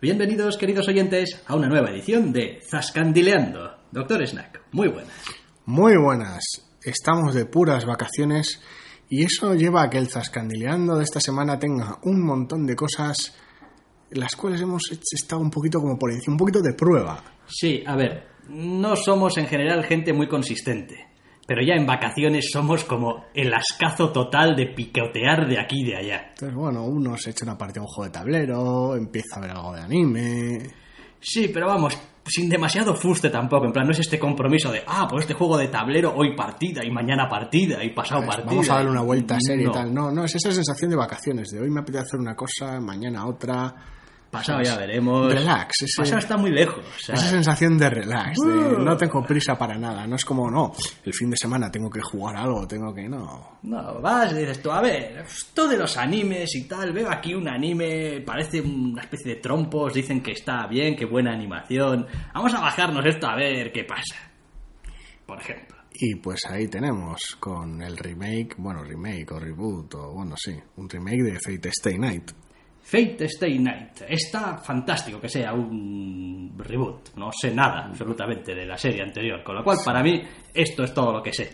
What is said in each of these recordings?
Bienvenidos, queridos oyentes, a una nueva edición de Zascandileando. Doctor Snack, muy buenas. Muy buenas. Estamos de puras vacaciones y eso lleva a que el Zascandileando de esta semana tenga un montón de cosas las cuales hemos estado un poquito como por encima, un poquito de prueba. Sí, a ver, no somos en general gente muy consistente pero ya en vacaciones somos como el ascazo total de picotear de aquí y de allá. Entonces, bueno, uno se echa una parte de un juego de tablero, empieza a ver algo de anime. Sí, pero vamos, sin demasiado fuste tampoco. En plan, no es este compromiso de, ah, pues este juego de tablero, hoy partida, y mañana partida, y pasado partida. Vamos a darle una vuelta a serie y tal. No, no, es esa sensación de vacaciones, de hoy me apetece hacer una cosa, mañana otra. Pasado ya veremos. Relax. Ese, Pasado está muy lejos. Esa sensación de relax, de uh. no tengo prisa para nada. No es como, no, el fin de semana tengo que jugar algo, tengo que, no. No, vas y dices tú, a ver, esto de los animes y tal, veo aquí un anime, parece una especie de trompos, dicen que está bien, que buena animación. Vamos a bajarnos esto a ver qué pasa. Por ejemplo. Y pues ahí tenemos con el remake, bueno, remake o reboot o bueno, sí, un remake de Fate Stay Night. Fate Stay Night. Está fantástico que sea un reboot. No sé nada absolutamente de la serie anterior. Con lo cual, para mí, esto es todo lo que sé.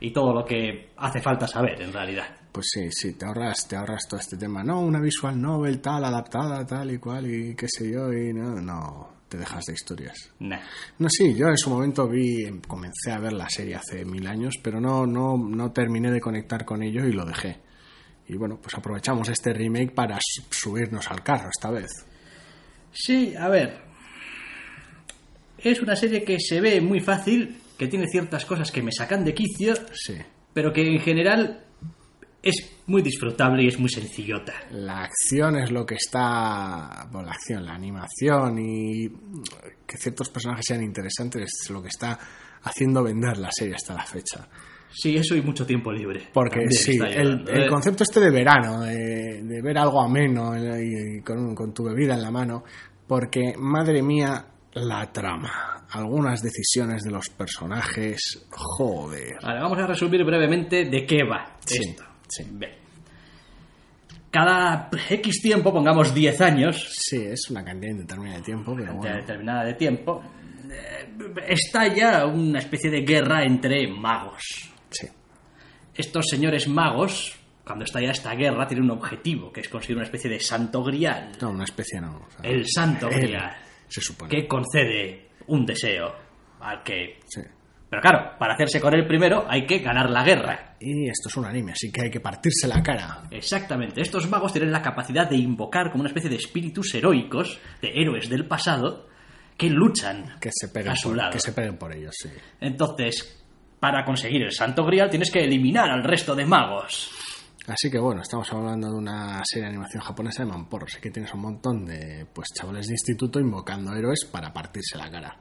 Y todo lo que hace falta saber, en realidad. Pues sí, sí, te ahorras, te ahorras todo este tema. No, una visual novel tal, adaptada, tal y cual, y qué sé yo, y no, no te dejas de historias. No, sí, yo en su momento vi, comencé a ver la serie hace mil años, pero no, no, no terminé de conectar con ello y lo dejé. Y bueno, pues aprovechamos este remake para subirnos al carro esta vez. Sí, a ver. Es una serie que se ve muy fácil, que tiene ciertas cosas que me sacan de quicio, sí. pero que en general es muy disfrutable y es muy sencillota. La acción es lo que está. Bueno, la acción, la animación y que ciertos personajes sean interesantes es lo que está haciendo vender la serie hasta la fecha. Sí, eso y mucho tiempo libre. Porque sí, el, ¿eh? concepto este de verano, de, ver algo ameno y con, con, tu bebida en la mano, porque madre mía, la trama, algunas decisiones de los personajes, joder. Vale, vamos a resumir brevemente de qué va esto. Sí. Cada X tiempo, pongamos 10 años. Sí, es una cantidad indeterminada de tiempo, pero bueno. Determinada de tiempo. Eh, está ya una especie de guerra entre magos estos señores magos, cuando está ya esta guerra, tienen un objetivo, que es conseguir una especie de santo grial. No, una especie no. el santo grial. Se supone. Que concede un deseo al que... Sí. Pero claro, para hacerse con él primero hay que ganar la guerra. Y esto es un anime, así que hay que partirse la cara. Exactamente. Estos magos tienen la capacidad de invocar como una especie de espíritus heroicos, de héroes del pasado, que luchan que se a su lado. Que se peguen por ellos, sí. Entonces, para conseguir el Santo Grial tienes que eliminar al resto de magos. Así que bueno, estamos hablando de una serie de animación japonesa de mamporro. Así que tienes un montón de pues chavales de instituto invocando héroes para partirse la cara.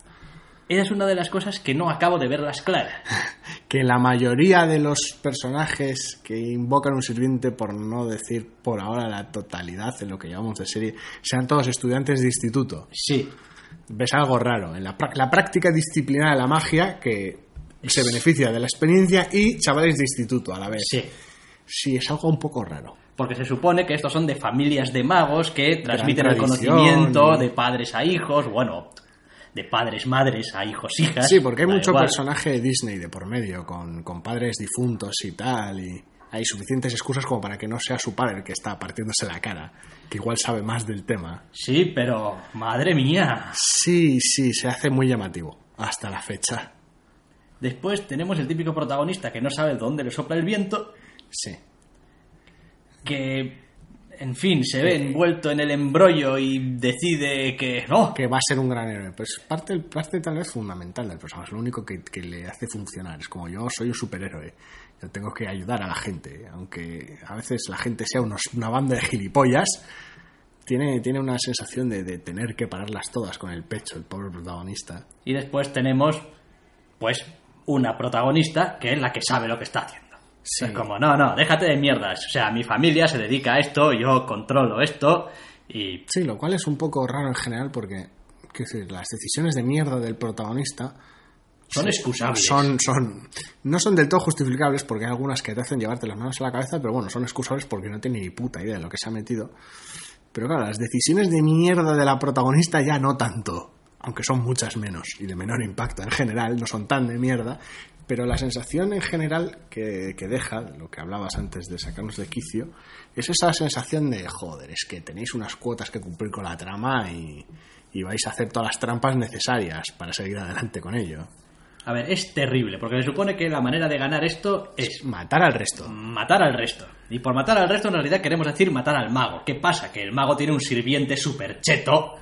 Esa es una de las cosas que no acabo de verlas claras. que la mayoría de los personajes que invocan un sirviente, por no decir por ahora la totalidad de lo que llamamos de serie, sean todos estudiantes de instituto. Sí. Ves algo raro. En la, la práctica disciplinaria de la magia, que se beneficia de la experiencia y chavales de instituto a la vez. Sí. Sí, es algo un poco raro. Porque se supone que estos son de familias de magos que transmiten el conocimiento de padres a hijos, bueno, de padres, madres a hijos, hijas. Sí, porque hay mucho personaje de Disney de por medio, con, con padres difuntos y tal, y hay suficientes excusas como para que no sea su padre el que está partiéndose la cara, que igual sabe más del tema. Sí, pero madre mía. Sí, sí, se hace muy llamativo hasta la fecha. Después tenemos el típico protagonista que no sabe dónde le sopla el viento. Sí. Que, en fin, se ve envuelto en el embrollo y decide que no. Que va a ser un gran héroe. Pues parte, parte tal vez fundamental del personaje. Es lo único que, le hace funcionar. Es como yo soy un superhéroe. Yo tengo que ayudar a la gente. Aunque a veces la gente sea una banda de gilipollas tiene, tiene una sensación de, de tener que pararlas todas con el pecho, el pobre protagonista. Y después tenemos, pues, una protagonista que es la que sabe lo que está haciendo. Es como, no, no, déjate de mierdas. O sea, mi familia se dedica a esto, yo controlo esto y... Sí, lo cual es un poco raro en general porque, decir, las decisiones de mierda del protagonista... Son excusables. Son, son, no son del todo justificables porque hay algunas que te hacen llevarte las manos a la cabeza, pero bueno, son excusables porque no tiene ni puta idea de lo que se ha metido. Pero claro, las decisiones de mierda de la protagonista ya no tanto, aunque son muchas menos y de menor impacto en general, no son tan de mierda, pero la sensación en general que, deja, lo que hablabas antes de sacarnos de quicio, es esa sensación de, joder, es que tenéis unas cuotas que cumplir con la trama y, vais a hacer todas las trampas necesarias para seguir adelante con ello. A ver, es terrible, porque se supone que la manera de ganar esto es... Matar al resto. Matar al resto. Y por matar al resto en realidad queremos decir matar al mago. ¿Qué pasa? Que el mago tiene un sirviente súper cheto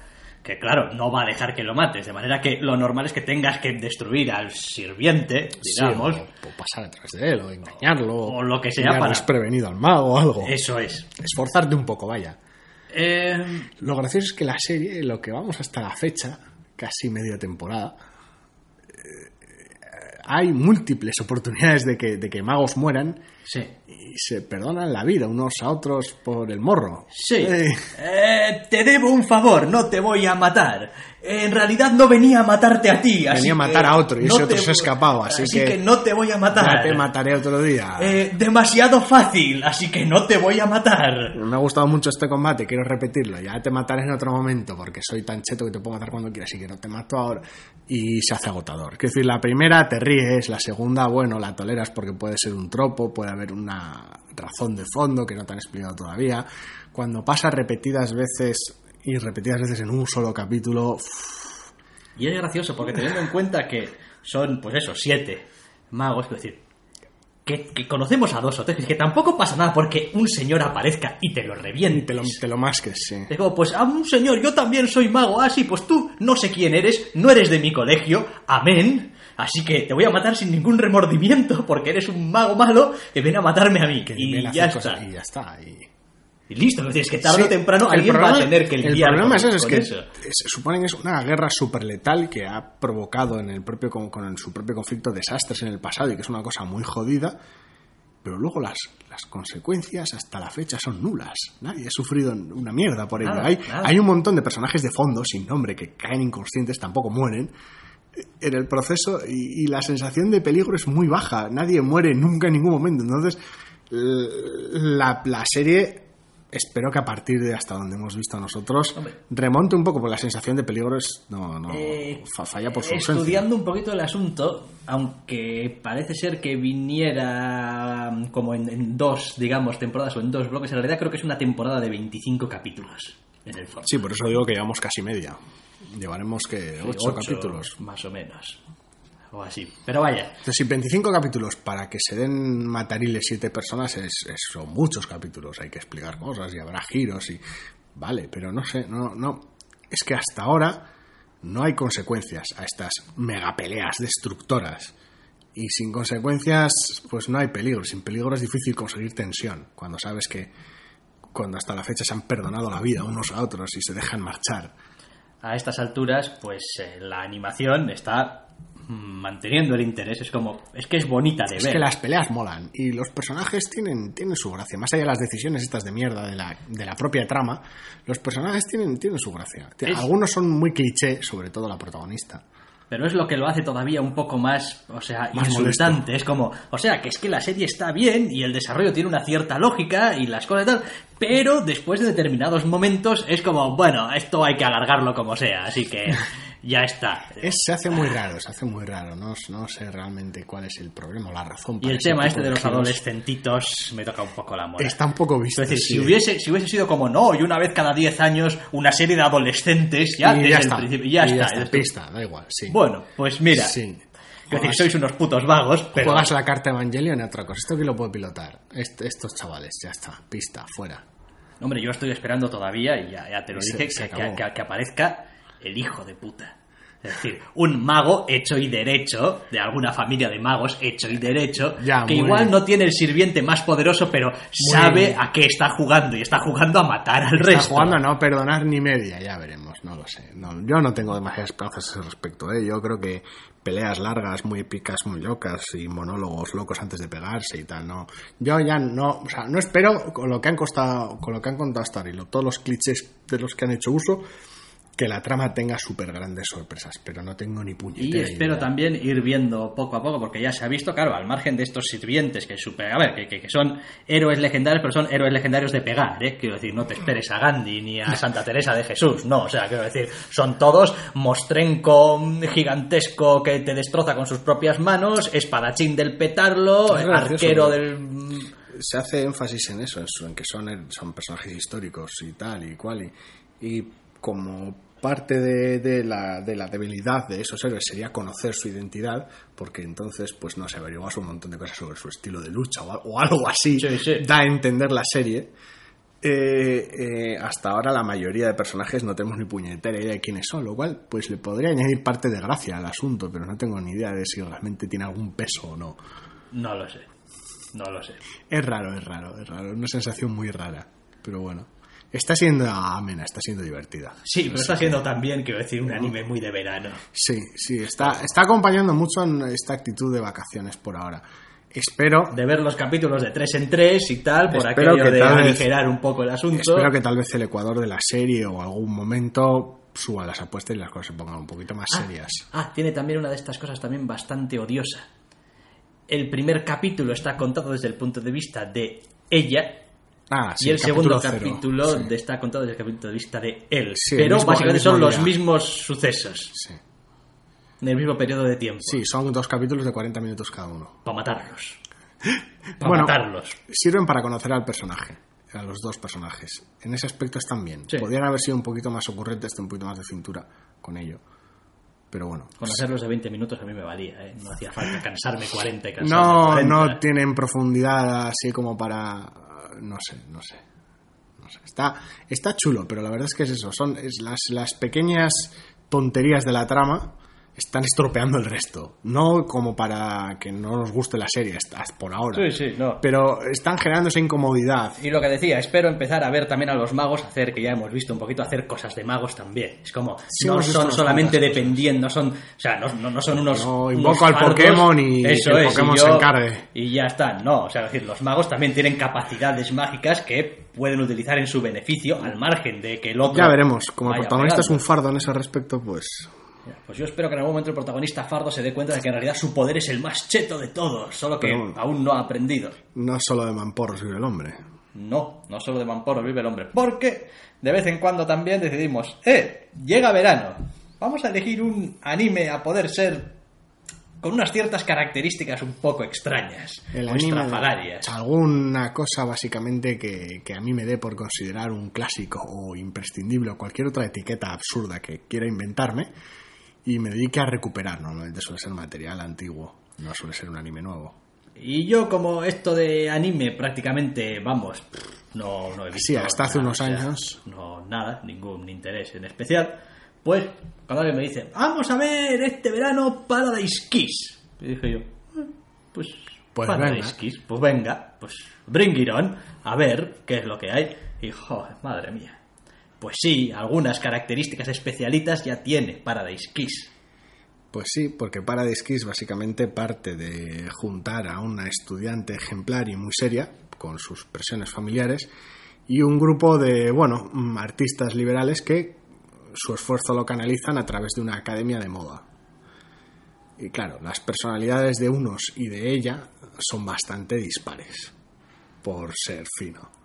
que claro, no va a dejar que lo mates, de manera que lo normal es que tengas que destruir al sirviente, digamos. o, pasar detrás de él, o engañarlo. O lo que sea para... prevenido al mago o algo. Eso es. Esforzarte un poco, vaya. Eh... Lo gracioso es que la serie, lo que vamos hasta la fecha, casi media temporada, eh, hay múltiples oportunidades de que, de que magos mueran Sí. Y se perdonan la vida unos a otros por el morro. Sí. Eh. Eh, te debo un favor, no te voy a matar. En realidad no venía a matarte a ti. Venía a matar a otro y ese otro se ha escapado, así, que, no te voy a matar. Ya te mataré otro día. Eh, demasiado fácil, así que no te voy a matar. Me ha gustado mucho este combate, quiero repetirlo. Ya te mataré en otro momento porque soy tan cheto que te puedo matar cuando quieras, así que no te mato ahora. Y se hace agotador. Quiero decir, la primera te ríes, la segunda, bueno, la toleras porque puede ser un tropo, puede haber una razón de fondo que no te han explicado todavía. Cuando pasa repetidas veces y repetidas veces en un solo capítulo. Y es gracioso porque teniendo en cuenta que son, pues eso, siete magos, es decir, que, conocemos a dos o tres, que tampoco pasa nada porque un señor aparezca y te lo reviente. Te lo, te lo masques, sí. Es como, pues a un señor, yo también soy mago, ah, sí, pues tú no sé quién eres, no eres de mi colegio, amén. Así que te voy a matar sin ningún remordimiento porque eres un mago malo que viene a matarme a mí. Que y, ya está. y ya está. Y... listo, es que tarde o temprano alguien va a tener que lidiar El problema es, eso, es que se supone que es una guerra súper letal que ha provocado en el propio, con, su propio conflicto desastres en el pasado y que es una cosa muy jodida, pero luego las, las consecuencias hasta la fecha son nulas. Nadie ha sufrido una mierda por ello. hay, hay un montón de personajes de fondo sin nombre que caen inconscientes, tampoco mueren en el proceso y, la sensación de peligro es muy baja. Nadie muere nunca en ningún momento. Entonces, la, la serie, espero que a partir de hasta donde hemos visto nosotros, remonte un poco, porque la sensación de peligro es, no, no eh, falla por su Estudiando un poquito el asunto, aunque parece ser que viniera como en, en, dos, digamos, temporadas o en dos bloques, en realidad creo que es una temporada de 25 capítulos. En el sí, por eso digo que llevamos casi media. Llevaremos que ocho, capítulos. Más o menos. O así. Pero vaya. Entonces, si 25 capítulos para que se den matariles siete personas es, son muchos capítulos. Hay que explicar cosas y habrá giros y. Vale, pero no sé, no, no. Es que hasta ahora no hay consecuencias a estas megapeleas destructoras. Y sin consecuencias, pues no hay peligro. Sin peligro es difícil conseguir tensión. Cuando sabes que cuando hasta la fecha se han perdonado la vida unos a otros y se dejan marchar a estas alturas, pues eh, la animación está manteniendo el interés. Es como, es que es bonita de ver. Es que las peleas molan y los personajes tienen, tienen su gracia. Más allá de las decisiones estas de mierda de la, de la propia trama, los personajes tienen, tienen su gracia. Algunos son muy cliché, sobre todo la protagonista pero es lo que lo hace todavía un poco más, o sea, insultante. Es como, o sea, que es que la serie está bien y el desarrollo tiene una cierta lógica y las cosas y tal, pero después de determinados momentos es como, bueno, esto hay que alargarlo como sea, así que ya está. se hace muy raro, se hace muy raro. No, no sé realmente cuál es el problema o la razón. y el tema este de los adolescentitos me toca un poco la moda. Está un poco visto. Es decir, si, hubiese, si hubiese sido como no, y una vez cada 10 años una serie de adolescentes, ya, desde ya está, el principio, ya, está. Ya pista, da igual, sí. Bueno, pues mira. Sí. Es decir, sois unos putos vagos, pero... Juegas la carta Evangelion y otra cosa. Esto que lo puedo pilotar. estos chavales, ya está. Pista, fuera. Hombre, yo estoy esperando todavía, y ya, te lo dije, que, que, aparezca el hijo de puta. Es decir, un mago hecho y derecho, de alguna familia de magos hecho y derecho, que igual no tiene el sirviente más poderoso, pero sabe a qué está jugando y está jugando a matar al resto. Está jugando a no perdonar ni media, ya veremos, no lo sé. yo no tengo demasiadas esperanzas a ese respecto, ¿eh? yo creo que peleas largas, muy épicas, muy locas y monólogos locos antes de pegarse y tal, no. Yo ya no, o sea, no espero con lo que han costado, con lo que han contado hasta ahora y todos los clichés de los que han hecho uso, que la trama tenga súper grandes sorpresas, pero no tengo ni puñetera Y espero también ir viendo poco a poco, porque ya se ha visto, claro, al margen de estos sirvientes que super, a ver, que, que, son héroes legendarios, pero son héroes legendarios de pegar, ¿eh? Quiero decir, no te esperes a Gandhi ni a Santa Teresa de Jesús, no, o sea, quiero decir, son todos mostrenco gigantesco que te destroza con sus propias manos, espadachín del petarlo, arquero del se hace énfasis en eso, en que son, son personajes históricos y tal y cual. y como parte de, la, de, la, debilidad de esos héroes sería conocer su identidad, porque entonces, pues no se averiguas un montón de cosas sobre su estilo de lucha o, algo así, da a entender la serie. Eh, eh, hasta ahora la mayoría de personajes no tenemos ni puñetera idea de quiénes son, lo cual pues le podría añadir parte de gracia al asunto, pero no tengo ni idea de si realmente tiene algún peso o no. No lo sé, no lo sé. Es raro, es raro, es raro, una sensación muy rara, pero bueno. Está siendo amena, está siendo divertida. Sí, pero está siendo también, quiero decir, un anime muy de verano. Sí, sí, está, está acompañando mucho en esta actitud de vacaciones por ahora. Espero. De ver los capítulos de tres en tres y tal, por aquello que de aligerar un poco el asunto. Espero que tal vez el Ecuador de la serie o algún momento suba las apuestas y las cosas se pongan un poquito más ah, serias. Ah, tiene también una de estas cosas también bastante odiosa. El primer capítulo está contado desde el punto de vista de ella, Ah, y el, segundo capítulo está contado desde el capítulo de vista de él. pero básicamente son los mismos sucesos. En el mismo periodo de tiempo. Sí, son dos capítulos de 40 minutos cada uno. Para matarlos. Para matarlos. Sirven para conocer al personaje, a los dos personajes. En ese aspecto están bien. Podrían haber sido un poquito más ocurrentes, un poquito más de cintura con ello. Pero bueno. Conocerlos de 20 minutos a mí me valía, ¿eh? No hacía falta cansarme 40 y cansarme No, no tienen profundidad así como para no sé, no sé. No sé. Está, está chulo, pero la verdad es que es eso. Son las, las pequeñas tonterías de la trama están estropeando el resto. No como para que no nos guste la serie, por ahora. Sí, sí, no. Pero están generando esa incomodidad. Y lo que decía, espero empezar a ver también a los magos hacer, que ya hemos visto un poquito, hacer cosas de magos también. Es como, no son solamente dependiendo, son, o sea, no, no, son unos. No, invoco al Pokémon y eso el Pokémon se encargue. Y ya está, no. O sea, decir, los magos también tienen capacidades mágicas que pueden utilizar en su beneficio, al margen de que el otro. Ya veremos, como el protagonista es un fardo en ese respecto, pues pues yo espero que en algún momento el protagonista Fardo se dé cuenta de que en realidad su poder es el más cheto de todos, solo que aún no ha aprendido. No solo de mamporros vive el hombre. No, no solo de mamporros vive el hombre. Porque de vez en cuando también decidimos, ¡eh! Llega verano. Vamos a elegir un anime a poder ser con unas ciertas características un poco extrañas el anime, Alguna cosa básicamente que, que, a mí me dé por considerar un clásico o imprescindible o cualquier otra etiqueta absurda que quiera inventarme y me dedique a recuperar. Normalmente suele ser material antiguo, no suele ser un anime nuevo. Y yo como esto de anime prácticamente, vamos, no, no he visto... Sí, hasta hace unos años. no, nada, ningún interés en especial. Pues, cuando alguien me dice, vamos a ver este verano Paradise Kiss. Y dije yo, eh, pues, pues Paradise Kiss, pues venga, pues bring it on, a ver qué es lo que hay. Y, joder, madre mía. Pues sí, algunas características especialitas ya tiene Paradise Kiss. Pues sí, porque Paradise Kiss básicamente parte de juntar a una estudiante ejemplar y muy seria, con sus presiones familiares, y un grupo de, bueno, artistas liberales que su esfuerzo lo canalizan a través de una academia de moda. Y claro, las personalidades de unos y de ella son bastante dispares, por ser fino.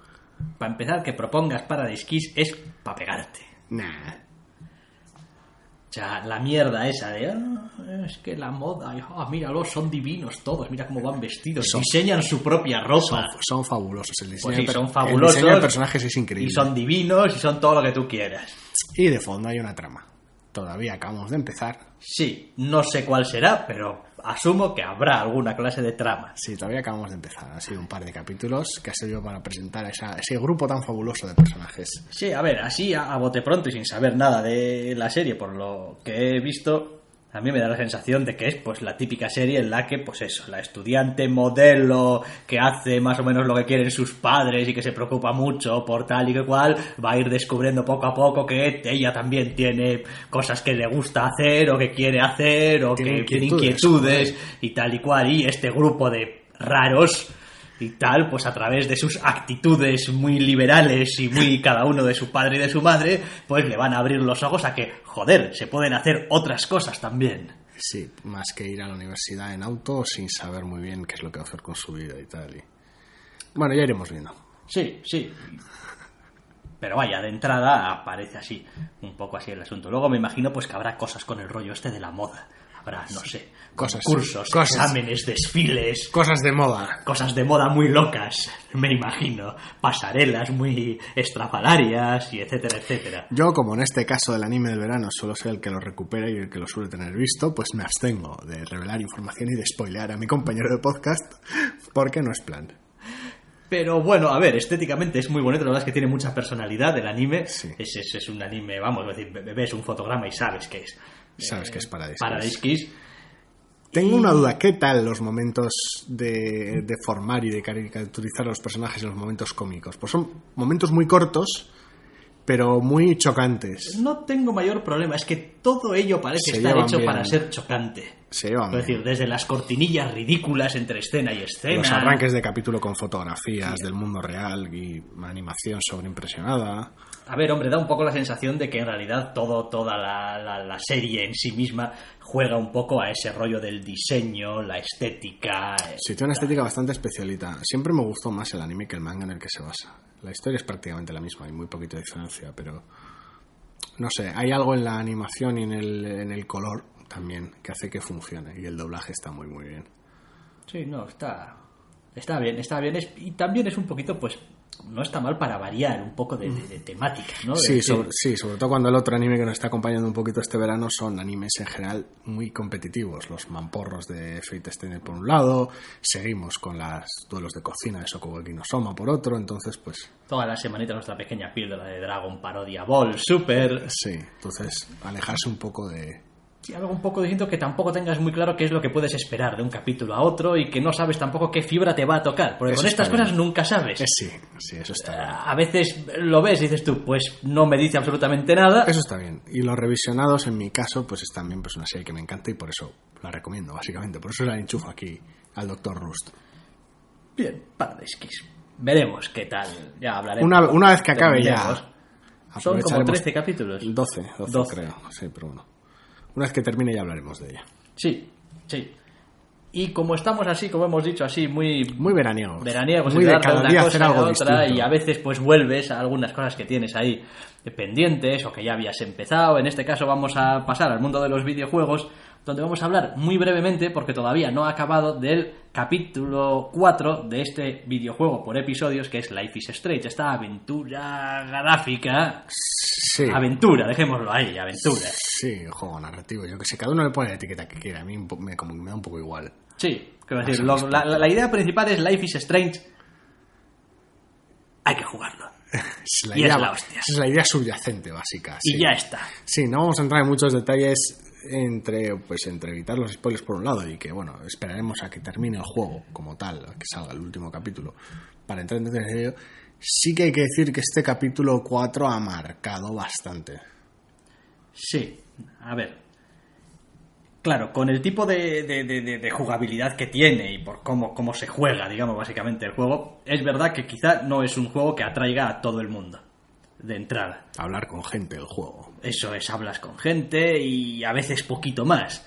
Para empezar, que propongas Paradise Kiss es para pegarte. Nah. O sea, la mierda esa de ah, es que la moda, oh, míralos, son divinos todos, mira cómo van vestidos, diseñan su propia ropa. Son, fabulosos, el diseño, pues son fabulosos, el de personajes es increíble. Y son divinos y son todo lo que tú quieras. Y de fondo hay una trama. Todavía acabamos de empezar. Sí, no sé cuál será, pero asumo que habrá alguna clase de trama. Sí, todavía acabamos de empezar. Ha sido un par de capítulos que ha servido para presentar esa, ese grupo tan fabuloso de personajes. Sí, a ver, así a, a bote pronto y sin saber nada de la serie, por lo que he visto, a mí me da la sensación de que es pues la típica serie en la que pues eso, la estudiante modelo que hace más o menos lo que quieren sus padres y que se preocupa mucho por tal y que cual, va a ir descubriendo poco a poco que ella también tiene cosas que le gusta hacer o que quiere hacer o que tiene inquietudes y tal y cual y este grupo de raros y tal, pues a través de sus actitudes muy liberales y muy cada uno de su padre y de su madre, pues le van a abrir los ojos a que, joder, se pueden hacer otras cosas también. Sí, más que ir a la universidad en auto sin saber muy bien qué es lo que va a hacer con su vida y tal. Bueno, ya iremos viendo. Sí, sí. Pero vaya, de entrada aparece así, un poco así el asunto. Luego me imagino pues que habrá cosas con el rollo este de la moda habrá, no sé, cosas, cursos, exámenes, desfiles. Cosas de moda. Cosas de moda muy locas, me imagino. Pasarelas muy estrafalarias y etcétera, etcétera. Yo, como en este caso del anime del verano, solo soy el que lo recupera y el que lo suele tener visto, pues me abstengo de revelar información y de spoilear a mi compañero de podcast, porque no es plan. Pero bueno, a ver, estéticamente es muy bonito, la verdad es que tiene mucha personalidad el anime. Es, es, un anime, vamos, a decir, ves un fotograma y sabes que es Sabes que es Paradise, Paradise Kiss. Tengo una duda, ¿qué tal los momentos de, de, formar y de caricaturizar a los personajes en los momentos cómicos? Pues son momentos muy cortos, pero muy chocantes. No tengo mayor problema, es que todo ello parece estar hecho para ser chocante. Se es decir, desde las cortinillas ridículas entre escena y escena. Los arranques de capítulo con fotografías del mundo real y animación sobreimpresionada. A ver, hombre, da un poco la sensación de que en realidad todo, toda la, serie en sí misma juega un poco a ese rollo del diseño, la estética. Sí, tiene una estética bastante especialita. Siempre me gustó más el anime que el manga en el que se basa. La historia es prácticamente la misma, hay muy poquita diferencia, pero no sé, hay algo en la animación y en el, en el color también que hace que funcione y el doblaje está muy muy bien. Sí, no, está está bien, está bien y también es un poquito pues no está mal para variar un poco de, temática, ¿no? Sí, sobre, sí, sobre todo cuando el otro anime que nos está acompañando un poquito este verano son animes en general muy competitivos. Los mamporros de Fate Stay por un lado, seguimos con los duelos de cocina de Shokugeki no Soma por otro, entonces pues... Toda la semanita nuestra pequeña píldora de Dragon Parodia Ball Super. Sí, entonces alejarse un poco de, algo un poco distinto que tampoco tengas muy claro qué es lo que puedes esperar de un capítulo a otro y que no sabes tampoco qué fibra te va a tocar. Porque con estas cosas nunca sabes. Eh, sí, sí, eso está bien. A veces lo ves y dices tú, pues no me dice absolutamente nada. Eso está bien. Y los revisionados, en mi caso, pues es también pues, una serie que me encanta y por eso la recomiendo, básicamente. Por eso la enchufo aquí al Dr. Rust. Bien, Paradise Kiss. Veremos qué tal. Ya hablaremos. Una, una vez que acabe ya. Son como 13 capítulos. 12, 12, 12. creo. Sí, pero bueno. Una vez que termine ya hablaremos de ella. Sí, sí. Y como estamos así, como hemos dicho, así muy... Muy veraniegos. Veraniegos. Muy de cada día hacer algo otra, Y a veces pues vuelves a algunas cosas que tienes ahí pendientes o que ya habías empezado. En este caso vamos a pasar al mundo de los videojuegos donde vamos a hablar muy brevemente, porque todavía no ha acabado, del capítulo 4 de este videojuego por episodios que es Life is Strange, esta aventura gráfica. Sí. Aventura, dejémoslo ahí, aventura. Sí, juego narrativo, yo que sé, cada uno le pone la etiqueta que quiera, a mí me, como, me da un poco igual. Sí, quiero decir, la, idea principal es Life is Strange. Hay que jugarlo. es la idea, es la. Es la idea subyacente, básica. Y ya está. Sí, no vamos a entrar en muchos detalles entre pues entre evitar los spoilers por un lado y que bueno esperaremos a que termine el juego como tal a que salga el último capítulo para entrar en ello sí que hay que decir que este capítulo 4 ha marcado bastante. Sí a ver. Claro con el tipo de, de, jugabilidad que tiene y por cómo, cómo se juega digamos básicamente el juego es verdad que quizá no es un juego que atraiga a todo el mundo de entrada. Hablar con gente el juego. Eso es, hablas con gente y a veces poquito más.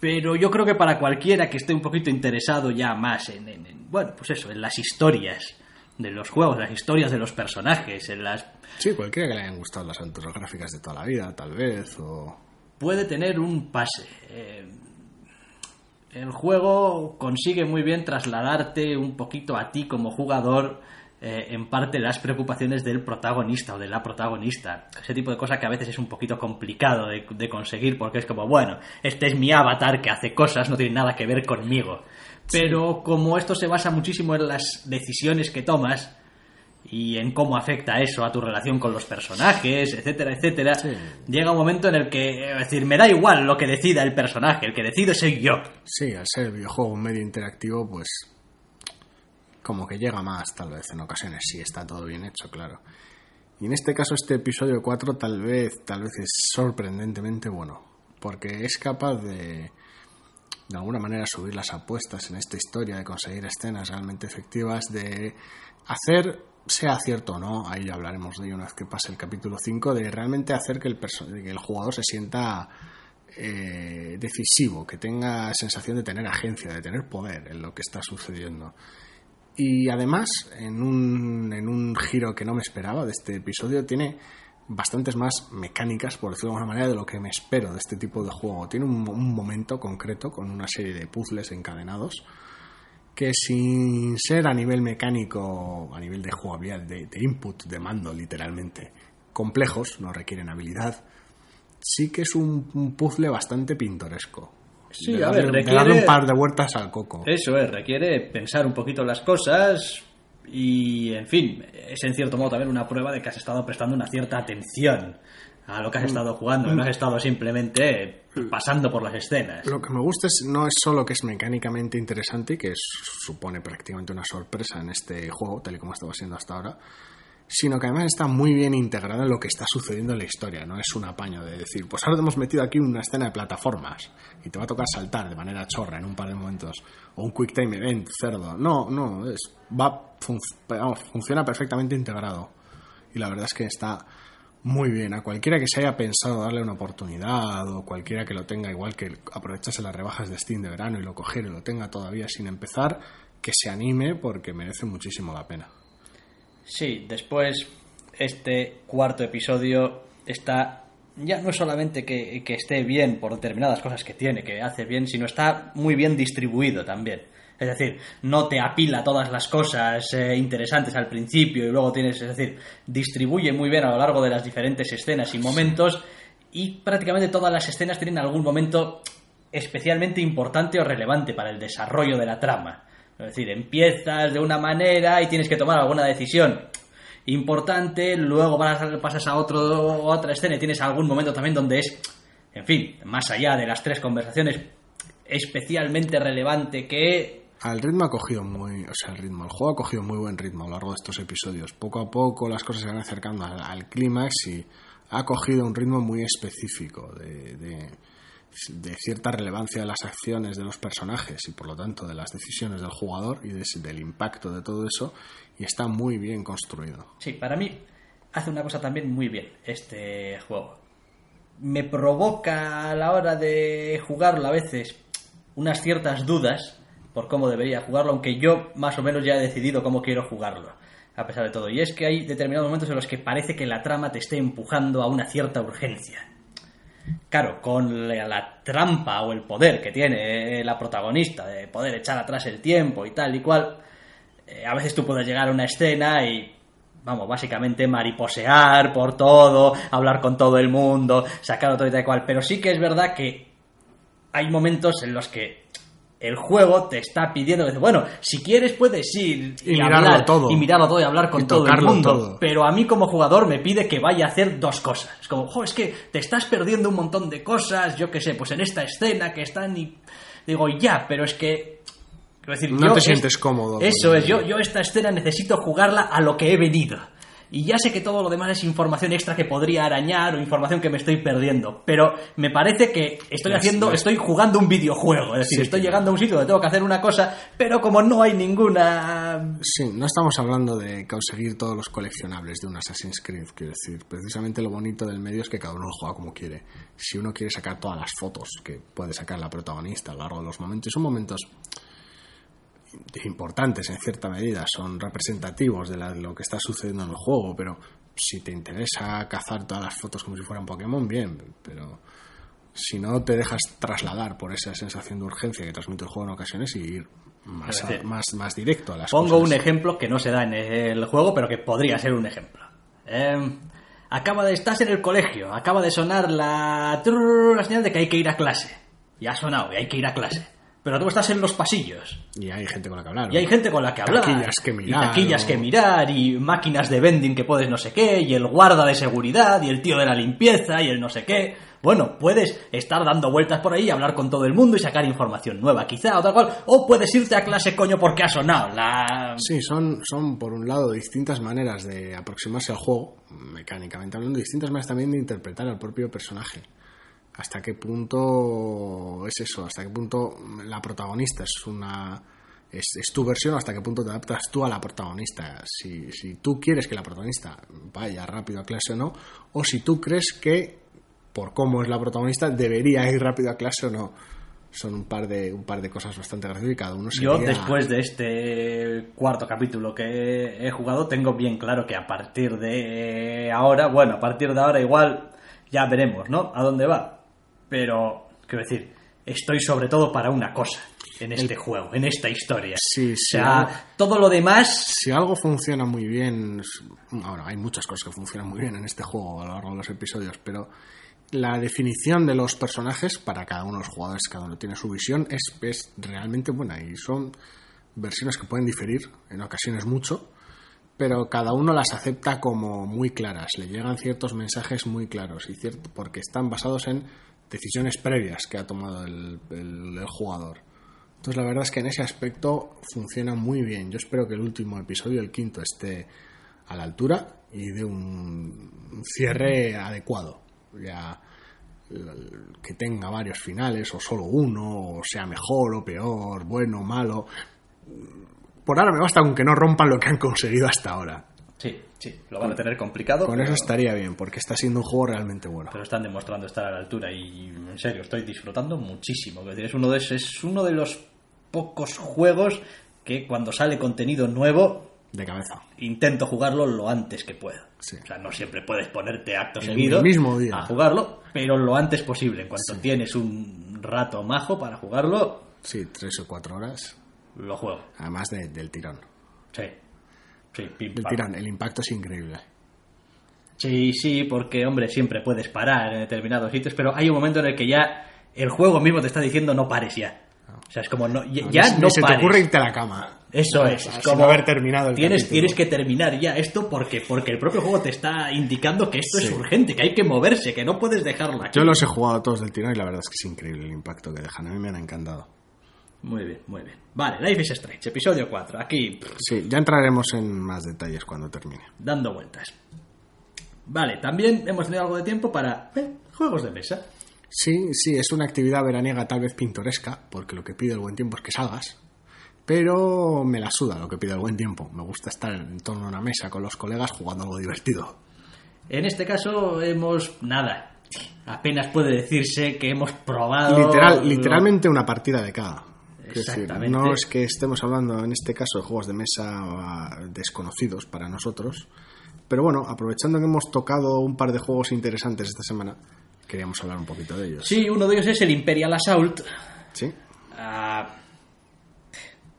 Pero yo creo que para cualquiera que esté un poquito interesado ya más en, bueno, pues eso, en las historias de los juegos, las historias de los personajes, en las... Sí, cualquiera que le hayan gustado las aventuras gráficas de toda la vida, tal vez, o... Puede tener un pase. Eh, el juego consigue muy bien trasladarte un poquito a ti como jugador eh, en parte las preocupaciones del protagonista o de la protagonista. Ese tipo de cosa que a veces es un poquito complicado de, conseguir porque es como, bueno, este es mi avatar que hace cosas, no tiene nada que ver conmigo. Pero como esto se basa muchísimo en las decisiones que tomas, y en cómo afecta eso a tu relación con los personajes, etcétera, etcétera, llega un momento en el que, es decir, me da igual lo que decida el personaje, el que decide soy yo. Sí, al ser videojuego un medio interactivo, pues como que llega más, tal vez en ocasiones, sí está todo bien hecho, claro. Y en este caso este episodio 4 tal vez, tal vez es sorprendentemente bueno, porque es capaz de de alguna manera subir las apuestas en esta historia, de conseguir escenas realmente efectivas, de hacer sea cierto o no, ahí ya hablaremos de ello una vez que pase el capítulo 5, de realmente hacer que el, que el jugador se sienta eh, decisivo, que tenga sensación de tener agencia, de tener poder en lo que está sucediendo. Y además, en un, en un giro que no me esperaba de este episodio, tiene bastantes más mecánicas, por decirlo de alguna manera, de lo que me espero de este tipo de juego. Tiene un, momento concreto con una serie de puzzles encadenados que sin ser a nivel mecánico, a nivel de jugabilidad, de, input, de mando literalmente, complejos, no requieren habilidad, sí que es un, puzzle bastante pintoresco. Sí, a ver, requiere... un par de vueltas al coco. Eso es, requiere pensar un poquito las cosas y, en fin, es en cierto modo también una prueba de que has estado prestando una cierta atención a lo que has mm. estado jugando, no has estado simplemente pasando por las escenas. Lo que me gusta es, no es solo que es mecánicamente interesante, que supone prácticamente una sorpresa en este juego, tal y como estaba siendo hasta ahora, sino que además está muy bien integrado en lo que está sucediendo en la historia. No es un apaño de decir, pues ahora te hemos metido aquí una escena de plataformas y te va a tocar saltar de manera chorra en un par de momentos, o un quick time event cerdo. No, no, es, va, funciona perfectamente integrado. Y la verdad es que está muy bien. A cualquiera que se haya pensado darle una oportunidad o cualquiera que lo tenga, igual que aprovechase las rebajas de Steam de verano y lo cogiera y lo tenga todavía sin empezar, que se anime porque merece muchísimo la pena. Sí, después este cuarto episodio está ya no solamente que, que esté bien por determinadas cosas que tiene, que hace bien, sino está muy bien distribuido también. Es decir, no te apila todas las cosas eh, interesantes al principio y luego tienes, es decir, distribuye muy bien a lo largo de las diferentes escenas y momentos y prácticamente todas las escenas tienen algún momento especialmente importante o relevante para el desarrollo de la trama. Es decir, empiezas de una manera y tienes que tomar alguna decisión importante, luego pasas a otro, otra escena y tienes algún momento también donde es, en fin, más allá de las tres conversaciones, especialmente relevante que al ritmo ha cogido muy, o sea, el ritmo, el juego ha cogido muy buen ritmo a lo largo de estos episodios. Poco a poco las cosas se van acercando al, clímax y ha cogido un ritmo muy específico de, de, cierta relevancia de las acciones de los personajes y por lo tanto de las decisiones del jugador y del impacto de todo eso y está muy bien construido. Sí, para mí hace una cosa también muy bien este juego. Me provoca a la hora de jugarlo a veces unas ciertas dudas por cómo debería jugarlo, aunque yo más o menos ya he decidido cómo quiero jugarlo, a pesar de todo. Y es que hay determinados momentos en los que parece que la trama te esté empujando a una cierta urgencia. Claro, con la, trampa o el poder que tiene eh, la protagonista de poder echar atrás el tiempo y tal y cual, eh, a veces tú puedes llegar a una escena y, vamos, básicamente mariposear por todo, hablar con todo el mundo, sacar otro y tal y cual. Pero sí que es verdad que hay momentos en los que el juego te está pidiendo bueno, si quieres puedes ir y, hablar todo. y mirarlo todo y hablar con todo el mundo. Pero a mí como jugador me pide que vaya a hacer dos cosas. Es como, jo, es que te estás perdiendo un montón de cosas, yo qué sé, pues en esta escena que están y digo, ya, pero es que decir, no te sientes cómodo. Eso es, yo, yo esta escena necesito jugarla a lo que he venido y ya sé que todo lo demás es información extra que podría arañar o información que me estoy perdiendo, pero me parece que estoy haciendo, estoy jugando un videojuego, es decir, estoy llegando a un sitio donde tengo que hacer una cosa, pero como no hay ninguna... Sí, no estamos hablando de conseguir todos los coleccionables de un Assassin's Creed, quiero decir, precisamente lo bonito del medio es que cada uno lo juega como quiere. Si uno quiere sacar todas las fotos que puede sacar la protagonista a lo largo de los momentos, son momentos importantes en cierta medida, son representativos de, lo que está sucediendo en el juego, pero si te interesa cazar todas las fotos como si fueran Pokémon, bien, pero si no te dejas trasladar por esa sensación de urgencia que transmite el juego en ocasiones y ir más, más, más directo a las pongo un ejemplo que no se da en el juego, pero que podría ser un ejemplo. Em, acaba de estás en el colegio, acaba de sonar la, la señal de que hay que ir a clase. Y ha sonado, y hay que ir a clase. Pero tú estás en los pasillos. Y hay gente con la que hablar. Y hay gente con la que hablar. Taquillas que mirar. Y taquillas que mirar, y máquinas de vending que puedes no sé qué, y el guarda de seguridad, y el tío de la limpieza, y el no sé qué. Bueno, puedes estar dando vueltas por ahí, hablar con todo el mundo y sacar información nueva, quizá, o tal cual. O puedes irte a clase, coño, porque ha sonado la... Sí, son, son por un lado distintas maneras de aproximarse al juego, mecánicamente hablando, distintas maneras también de interpretar al propio personaje hasta qué punto es eso, hasta qué punto la protagonista es una es, tu versión, hasta qué punto te adaptas tú a la protagonista. Si, si tú quieres que la protagonista vaya rápido a clase o no, o si tú crees que por cómo es la protagonista debería ir rápido a clase o no. Son un par de un par de cosas bastante graciosas y cada uno Yo después de este cuarto capítulo que he jugado tengo bien claro que a partir de ahora, bueno, a partir de ahora igual ya veremos, ¿no? A dónde va pero, quiero decir, estoy sobre todo para una cosa en este juego, en esta historia. Sí, sí. O sea, todo lo demás... Si algo funciona muy bien... Ahora, hay muchas cosas que funcionan muy bien en este juego a lo largo de los episodios, pero la definición de los personajes para cada uno de los jugadores, cada uno tiene su visión, es, es realmente buena y son versiones que pueden diferir en ocasiones mucho, pero cada uno las acepta como muy claras, le llegan ciertos mensajes muy claros y cierto, porque están basados en decisiones previas que ha tomado el, jugador. Entonces la verdad es que en ese aspecto funciona muy bien. Yo espero que el último episodio, el quinto, esté a la altura y de un cierre adecuado. Ya que tenga varios finales o solo uno, o sea mejor o peor, bueno o malo. Por ahora me basta con que no rompan lo que han conseguido hasta ahora. Sí, sí, lo van a tener complicado. Con eso estaría bien, porque está siendo un juego realmente bueno. Pero están demostrando estar a la altura y, en serio, estoy disfrutando muchísimo. Es uno de, es uno de los pocos juegos que cuando sale contenido nuevo... De cabeza. Intento jugarlo lo antes que pueda. O sea, no siempre puedes ponerte acto el seguido mismo día. a jugarlo, pero lo antes posible. En cuanto tienes un rato majo para jugarlo... Sí, tres o cuatro horas. Lo juego. Además del tirón. Sí. Sí, el impacto es increíble. Sí, sí, porque, hombre, siempre puedes parar en determinados sitios, pero hay un momento en el que ya el juego mismo te está diciendo no pares ya. O sea, es como, no, ya no, se te ocurre irte a la cama. Eso es. como haber terminado el tienes, tienes que terminar ya esto porque, porque el propio juego te está indicando que esto es urgente, que hay que moverse, que no puedes dejarlo aquí. Yo los he jugado todos del tirón y la verdad es que es increíble el impacto que dejan. A mí me han encantado. Muy bien, muy bien. Vale, Life is Strange, episodio 4. Aquí. Sí, ya entraremos en más detalles cuando termine. Dando vueltas. Vale, también hemos tenido algo de tiempo para eh, juegos de mesa. Sí, sí, es una actividad veraniega tal vez pintoresca, porque lo que pide el buen tiempo es que salgas. Pero me la suda lo que pide el buen tiempo. Me gusta estar en torno a una mesa con los colegas jugando algo divertido. En este caso hemos nada. Apenas puede decirse que hemos probado. Literal, literalmente una partida de cada no es que estemos hablando en este caso de juegos de mesa desconocidos para nosotros, pero bueno, aprovechando que hemos tocado un par de juegos interesantes esta semana, queríamos hablar un poquito de ellos. Sí, uno de ellos es el Imperial Assault. Sí. Ah,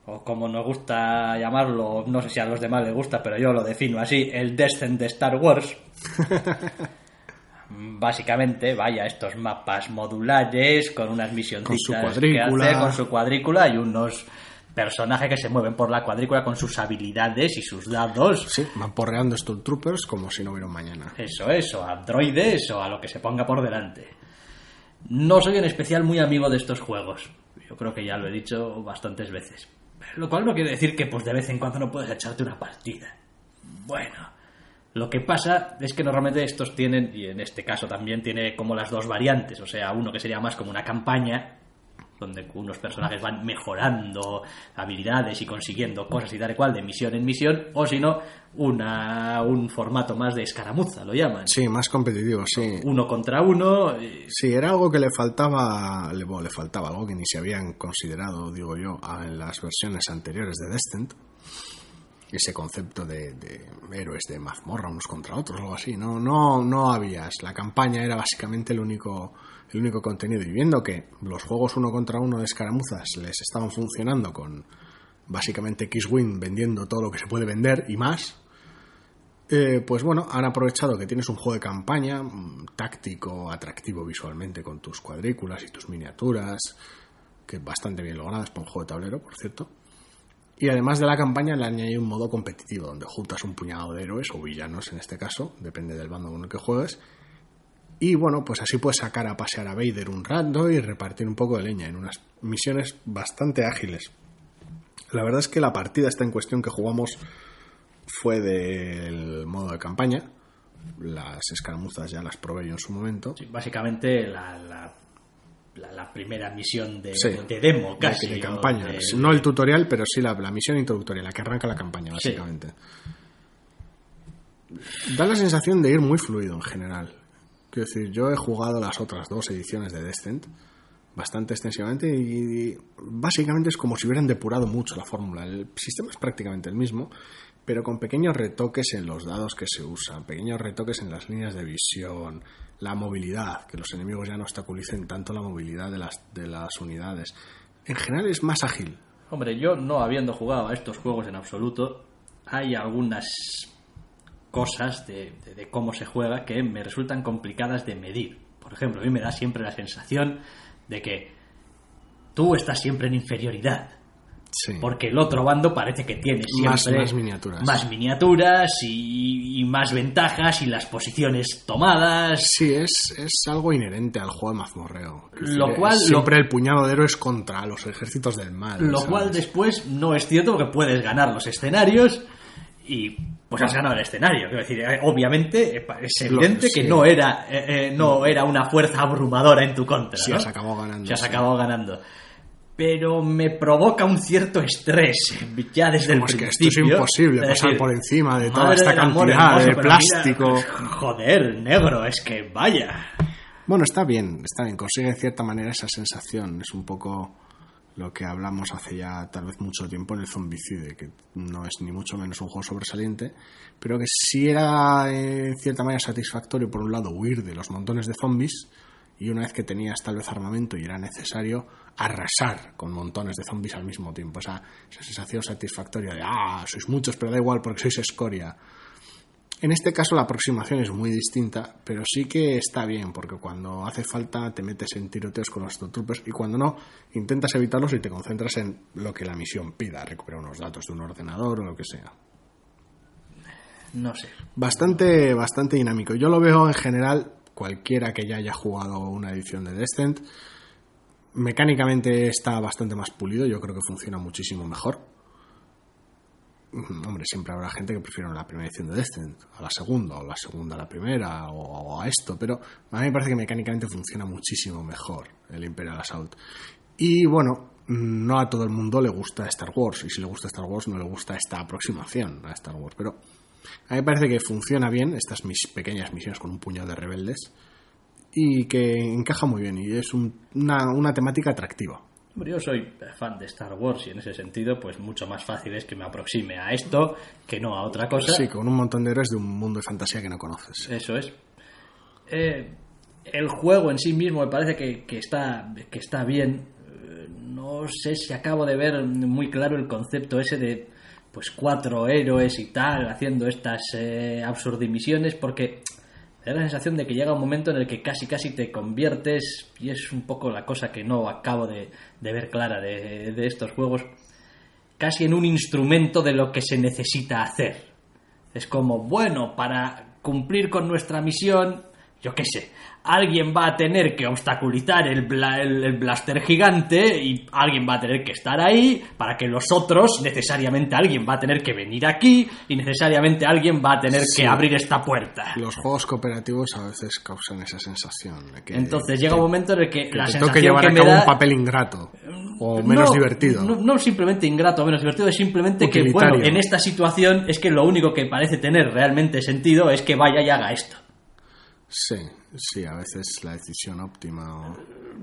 o como nos gusta llamarlo, no sé si a los demás les gusta, pero yo lo defino así, el Descent de Star Wars. básicamente, vaya, estos mapas modulares con unas misioncitas que hace con su cuadrícula y unos personajes que se mueven por la cuadrícula con sus habilidades y sus dados. Sí, van porreando estos troopers como si no hubiera un mañana. Eso, eso, a droides o a lo que se ponga por delante. No soy en especial muy amigo de estos juegos. Yo creo que ya lo he dicho bastantes veces. Lo cual no quiere decir que pues de vez en cuando no puedes echarte una partida. Bueno, lo que pasa es que normalmente estos tienen, y en este caso también tiene como las dos variantes, o sea, uno que sería más como una campaña, donde unos personajes van mejorando habilidades y consiguiendo cosas y tal y cual de misión en misión, o si no, una, un formato más de escaramuza, lo llaman. Sí, más competitivo, sí. Uno contra uno. Sí, era algo que le faltaba, le, le faltaba algo que ni se habían considerado, digo yo, en las versiones anteriores de Descent ese concepto de, héroes de mazmorra unos contra otros o algo así. No, no, no habías. La campaña era básicamente el único el único contenido. Y viendo que los juegos uno contra uno de escaramuzas les estaban funcionando con básicamente X-Wing vendiendo todo lo que se puede vender y más, eh, pues bueno, han aprovechado que tienes un juego de campaña táctico, atractivo visualmente con tus cuadrículas y tus miniaturas, que bastante bien logradas para un juego de tablero, por cierto. Y además de la campaña le añadido un modo competitivo, donde juntas un puñado de héroes o villanos en este caso, depende del bando con el que juegues. Y bueno, pues así puedes sacar a pasear a Vader un rato y repartir un poco de leña en unas misiones bastante ágiles. La verdad es que la partida está en cuestión que jugamos fue del modo de campaña. Las escaramuzas ya las probé yo en su momento. básicamente la, la, primera misión de, demo, casi. De, campaña. No el tutorial, pero sí la, misión introductoria, la que arranca la campaña, básicamente. Da la sensación de ir muy fluido en general. Quiero decir, yo he jugado las otras dos ediciones de Descent bastante extensivamente y básicamente es como si hubieran depurado mucho la fórmula. El sistema es prácticamente el mismo pero con pequeños retoques en los dados que se usan, pequeños retoques en las líneas de visión, la movilidad, que los enemigos ya no obstaculicen tanto la movilidad de las, de las unidades. En general es más ágil. Hombre, yo no habiendo jugado a estos juegos en absoluto, hay algunas cosas de, de cómo se juega que me resultan complicadas de medir. Por ejemplo, a mí me da siempre la sensación de que tú estás siempre en inferioridad porque el otro bando parece que tiene siempre más, miniaturas, más miniaturas y, más ventajas y las posiciones tomadas. Sí, es, es algo inherente al juego de mazmorreo. Lo cual, siempre el puñado de héroes contra los ejércitos del mal. Lo cual después no es cierto porque puedes ganar los escenarios y pues has ganado el escenario. Quiero decir, eh, obviamente eh, es evidente que no era, eh, no era una fuerza abrumadora en tu contra. Sí, has acabado ganando. Se has acabado ganando pero me provoca un cierto estrés ya desde el principio. Es que esto es imposible pasar por encima de toda esta cantidad de plástico. joder, negro, es que vaya. Bueno, está bien, está bien, consigue en cierta manera esa sensación, es un poco lo que hablamos hace ya tal vez mucho tiempo en el Zombicide, que no es ni mucho menos un juego sobresaliente, pero que sí era en cierta manera satisfactorio por un lado huir de los montones de zombies y una vez que tenías tal vez armamento y era necesario arrasar con montones de zombies al mismo tiempo. Esa, esa sensación satisfactoria de, ah, sois muchos, pero da igual porque sois escoria. En este caso la aproximación es muy distinta, pero sí que está bien, porque cuando hace falta te metes en tiroteos con los troopers y cuando no, intentas evitarlos y te concentras en lo que la misión pida, recuperar unos datos de un ordenador o lo que sea. No sé. Bastante, bastante dinámico. Yo lo veo en general, cualquiera que ya haya jugado una edición de Descent, Mecánicamente está bastante más pulido, yo creo que funciona muchísimo mejor. Mm, hombre, siempre habrá gente que prefiera la primera edición de Descent a la segunda, o la segunda a la primera, o, a esto, pero a mí me parece que mecánicamente funciona muchísimo mejor el Imperial Assault. Y bueno, no a todo el mundo le gusta Star Wars, y si le gusta Star Wars no le gusta esta aproximación a Star Wars, pero a mí me parece que funciona bien estas mis pequeñas misiones con un puñado de rebeldes y que encaja muy bien y es una, una temática atractiva. Yo soy fan de Star Wars y en ese sentido, pues mucho más fácil es que me aproxime a esto que no a otra cosa. Sí, con un montón de héroes de un mundo de fantasía que no conoces. Eso es. Eh, el juego en sí mismo me parece que, que, está, que está bien. Eh, no sé si acabo de ver muy claro el concepto ese de pues cuatro héroes y tal haciendo estas eh, absurdimisiones porque da la sensación de que llega un momento en el que casi casi te conviertes, y es un poco la cosa que no acabo de, ver clara de, de, estos juegos, casi en un instrumento de lo que se necesita hacer. Es como, bueno, para cumplir con nuestra misión, yo qué sé, alguien va a tener que obstaculizar el, el, blaster gigante y alguien va a tener que estar ahí para que los otros, necesariamente alguien va a tener que venir aquí y necesariamente alguien va a tener que abrir esta puerta. Los juegos cooperativos a veces causan esa sensación. Entonces llega un momento en el que, la sensación que llevar a cabo un papel ingrato o menos divertido. No, simplemente ingrato o menos divertido, es simplemente que, bueno, en esta situación es que lo único que parece tener realmente sentido es que vaya y haga esto. Sí, sí, a veces la decisión óptima.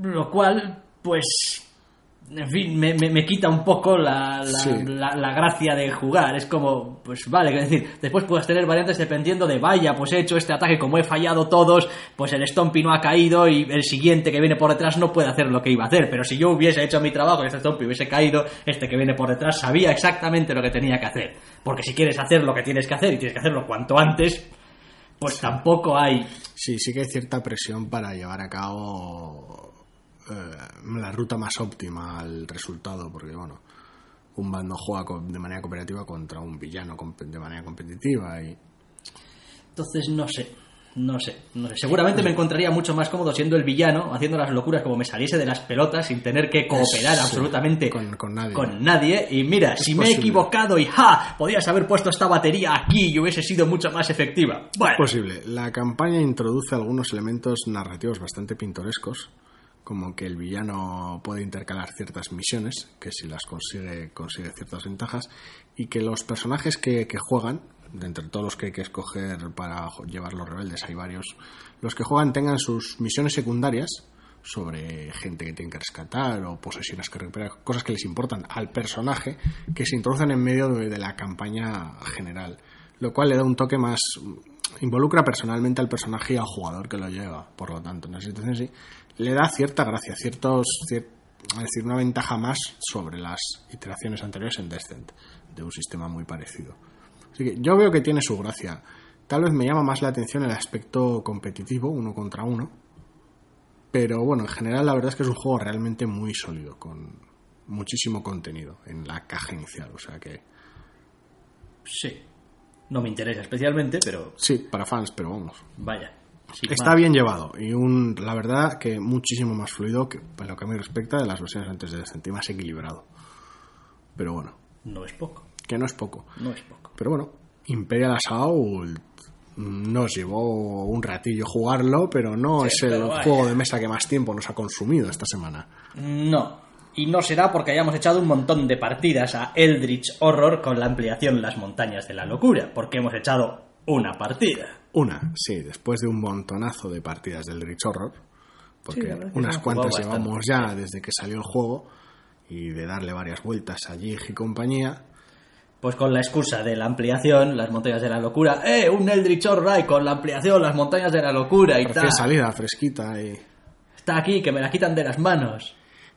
Lo cual, pues, en fin, me, me, quita un poco la, la, gracia de jugar. Es como, pues vale, es decir, después puedes tener variantes dependiendo de, vaya, pues he hecho este ataque, como he fallado todos, pues el Stompy no ha caído y el siguiente que viene por detrás no puede hacer lo que iba a hacer. Pero si yo hubiese hecho mi trabajo y este Stompy hubiese caído, este que viene por detrás sabía exactamente lo que tenía que hacer. Porque si quieres hacer lo que tienes que hacer y tienes que hacerlo cuanto antes, pues tampoco hay. Sí, sí que hay cierta presión para llevar a cabo eh, la ruta más óptima al resultado, porque bueno, un bando juega de manera cooperativa contra un villano de manera competitiva y... Entonces no sé, no sé, no sé. Seguramente me encontraría mucho más cómodo siendo el villano, haciendo las locuras como me saliese de las pelotas sin tener que cooperar absolutamente con, nadie. con, nadie. Y mira, si me he equivocado y ¡ja! Podrías haber puesto esta batería aquí y hubiese sido mucho más efectiva. Bueno. Es posible. La campaña introduce algunos elementos narrativos bastante pintorescos como que el villano puede intercalar ciertas misiones, que si las consigue, consigue ciertas ventajas, y que los personajes que, juegan, de entre todos los que hay que escoger para llevar los rebeldes, hay varios, los que juegan tengan sus misiones secundarias sobre gente que tiene que rescatar o posesiones que recuperar, cosas que les importan al personaje, que se introducen en medio de, la campaña general, lo cual le da un toque más involucra personalmente al personaje y al jugador que lo lleva. Por lo tanto, en una situación así, le da cierta gracia, ciertos, es decir, una ventaja más sobre las iteraciones anteriores en Descent, de un sistema muy parecido. Así que yo veo que tiene su gracia. Tal vez me llama más la atención el aspecto competitivo, uno contra uno. Pero bueno, en general la verdad es que es un juego realmente muy sólido, con muchísimo contenido en la caja inicial. O sea que. Sí. No me interesa especialmente, pero. Sí, para fans, pero vamos. Vaya. Está bien llevado y un, la verdad que muchísimo más fluido que en lo que a mí respecta de las versiones antes de Descent más equilibrado. Pero bueno. No es poco. Que no es poco. No es poco. Pero bueno, Imperial Assault nos llevó un ratillo jugarlo, pero no es el juego de mesa que más tiempo nos ha consumido esta semana. No. Y no será porque hayamos echado un montón de partidas a Eldritch Horror con la ampliación Las Montañas de la Locura, porque hemos echado una partida. Una, sí, después de un montonazo de partidas del Rich Horror, porque unas cuantas llevamos ya desde que salió el juego y de darle varias vueltas a Jig y compañía. Pues con la excusa de la ampliación, las montañas de la locura, ¡eh! Un Eldritch Horror con la ampliación, las montañas de la locura y tal. salida fresquita y. Está aquí, que me la quitan de las manos.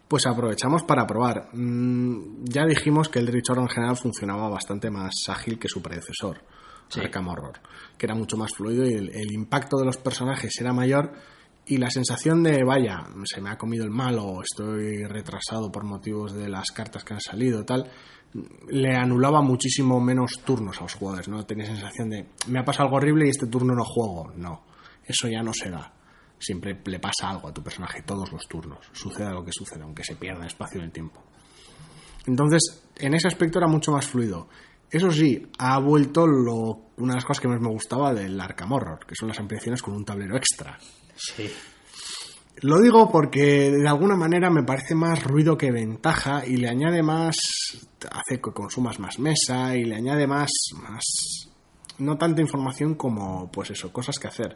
Pues aprovechamos para probar. Mm, ya dijimos que el Eldritch Horror en general funcionaba bastante más ágil que su predecesor sí. Arkham Horror, que era mucho más fluido y el, impacto de los personajes era mayor y la sensación de, vaya, se me ha comido el mal o estoy retrasado por motivos de las cartas que han salido, tal, le anulaba muchísimo menos turnos a los jugadores, ¿no? Tenía sensación de, me ha pasado algo horrible y este turno no juego. No, eso ya no se da. Siempre le pasa algo a tu personaje todos los turnos. Suceda lo que suceda, aunque se pierda espacio en el tiempo. Entonces, en ese aspecto era mucho más fluido. Eso sí, ha vuelto lo, una de las cosas que más me gustaba del Arkham Horror, que son las ampliaciones con un tablero extra. Sí. Lo digo porque de alguna manera me parece más ruido que ventaja y le añade más, hace que consumas más mesa y le añade más, más, no tanta información como, pues eso, cosas que hacer.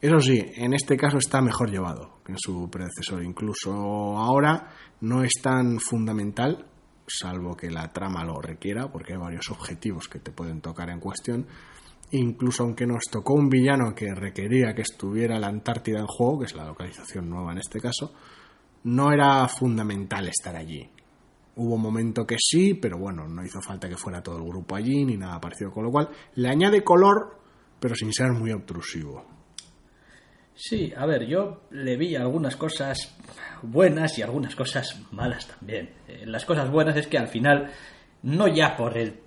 Eso sí, en este caso está mejor llevado que en su predecesor. Incluso ahora no es tan fundamental salvo que la trama lo requiera, porque hay varios objetivos que te pueden tocar en cuestión. Incluso aunque nos tocó un villano que requería que estuviera la Antártida en juego, que es la localización nueva en este caso, no era fundamental estar allí. Hubo un momento que sí, pero bueno, no hizo falta que fuera todo el grupo allí ni nada parecido, con lo cual le añade color, pero sin ser muy obtrusivo. Sí, a ver, yo le vi algunas cosas buenas y algunas cosas malas también. Eh, las cosas buenas es que al final, no ya por el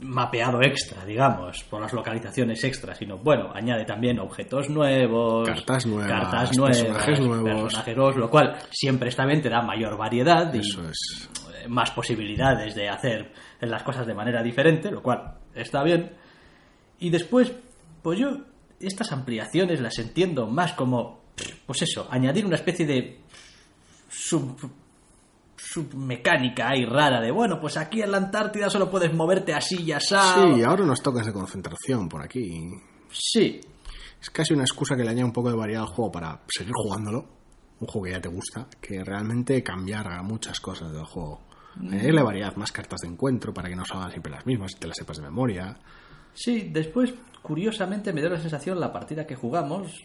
mapeado extra, digamos, por las localizaciones extras, sino bueno, añade también objetos nuevos, cartas nuevas, cartas nuevas personajes nuevos, personajes lo cual siempre está bien, te da mayor variedad y más posibilidades de hacer las cosas de manera diferente, lo cual está bien. Y después, pues yo estas ampliaciones las entiendo más como, pues eso, añadir una especie de sub, submecánica ahí rara de, bueno, pues aquí en la Antártida solo puedes moverte así y así. Sí, ahora nos tocas de concentración por aquí. Sí. Es casi una excusa que le añade un poco de variedad al juego para seguir jugándolo. un juego que ya te gusta, que realmente cambiar muchas cosas del juego. Añadirle variedad, más cartas de encuentro para que no salgan siempre las mismas, te las sepas de memoria. Sí, después, curiosamente, me dio la sensación la partida que jugamos